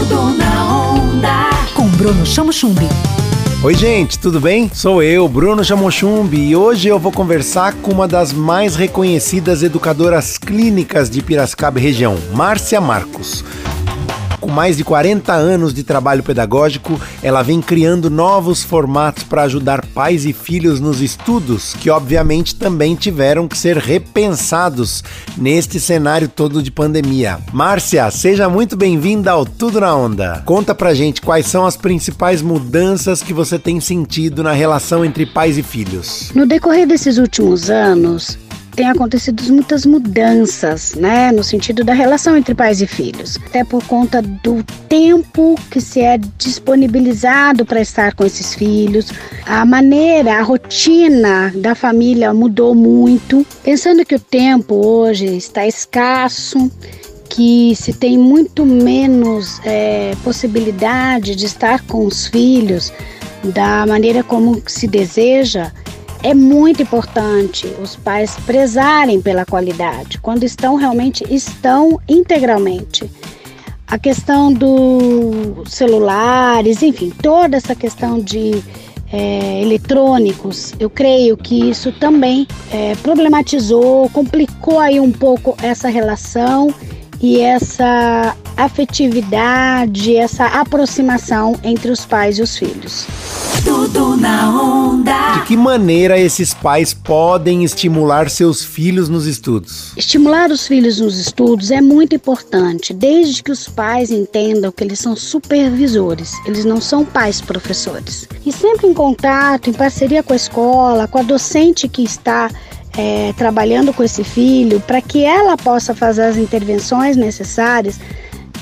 Tudo na onda. Com Bruno Chamo Chumbi. Oi, gente, tudo bem? Sou eu, Bruno Chamochumbi, e hoje eu vou conversar com uma das mais reconhecidas educadoras clínicas de Piracicaba região, Márcia Marcos. Com mais de 40 anos de trabalho pedagógico, ela vem criando novos formatos para ajudar pais e filhos nos estudos, que obviamente também tiveram que ser repensados neste cenário todo de pandemia. Márcia, seja muito bem-vinda ao Tudo na Onda. Conta pra gente quais são as principais mudanças que você tem sentido na relação entre pais e filhos. No decorrer desses últimos anos, tem acontecido muitas mudanças, né, no sentido da relação entre pais e filhos, até por conta do tempo que se é disponibilizado para estar com esses filhos, a maneira, a rotina da família mudou muito. Pensando que o tempo hoje está escasso, que se tem muito menos é, possibilidade de estar com os filhos da maneira como se deseja, é muito importante os pais prezarem pela qualidade, quando estão realmente estão integralmente. A questão dos celulares, enfim, toda essa questão de é, eletrônicos, eu creio que isso também é, problematizou, complicou aí um pouco essa relação e essa afetividade, essa aproximação entre os pais e os filhos. Tudo na onda. De que maneira esses pais podem estimular seus filhos nos estudos? Estimular os filhos nos estudos é muito importante, desde que os pais entendam que eles são supervisores, eles não são pais professores. E sempre em contato, em parceria com a escola, com a docente que está é, trabalhando com esse filho, para que ela possa fazer as intervenções necessárias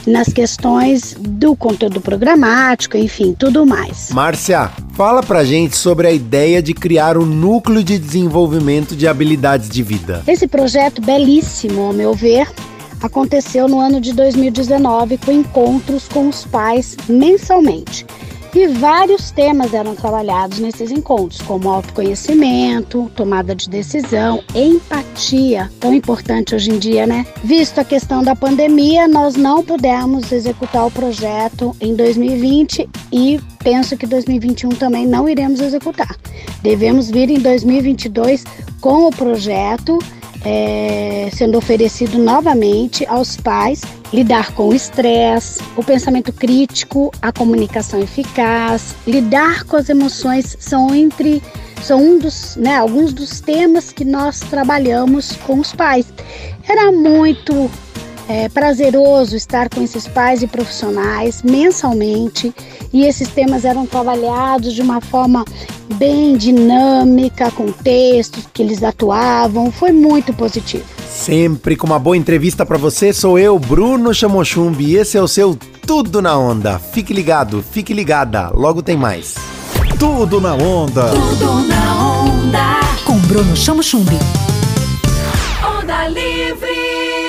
nas questões do conteúdo programático, enfim, tudo mais. Márcia, fala pra gente sobre a ideia de criar um núcleo de desenvolvimento de habilidades de vida. Esse projeto belíssimo, ao meu ver, aconteceu no ano de 2019 com encontros com os pais mensalmente. E vários temas eram trabalhados nesses encontros, como autoconhecimento, tomada de decisão, empatia, tão importante hoje em dia, né? Visto a questão da pandemia, nós não pudemos executar o projeto em 2020 e penso que 2021 também não iremos executar. Devemos vir em 2022 com o projeto é, sendo oferecido novamente aos pais lidar com o estresse, o pensamento crítico, a comunicação eficaz, lidar com as emoções são entre são um dos, né, alguns dos temas que nós trabalhamos com os pais. Era muito é, prazeroso estar com esses pais e profissionais mensalmente e esses temas eram trabalhados de uma forma bem dinâmica, com textos que eles atuavam, foi muito positivo. Sempre com uma boa entrevista para você, sou eu, Bruno Chamochumbi, e esse é o seu Tudo na Onda. Fique ligado, fique ligada, logo tem mais. Tudo na Onda. Tudo na onda. Com Bruno Chamo Chumbi. Onda livre.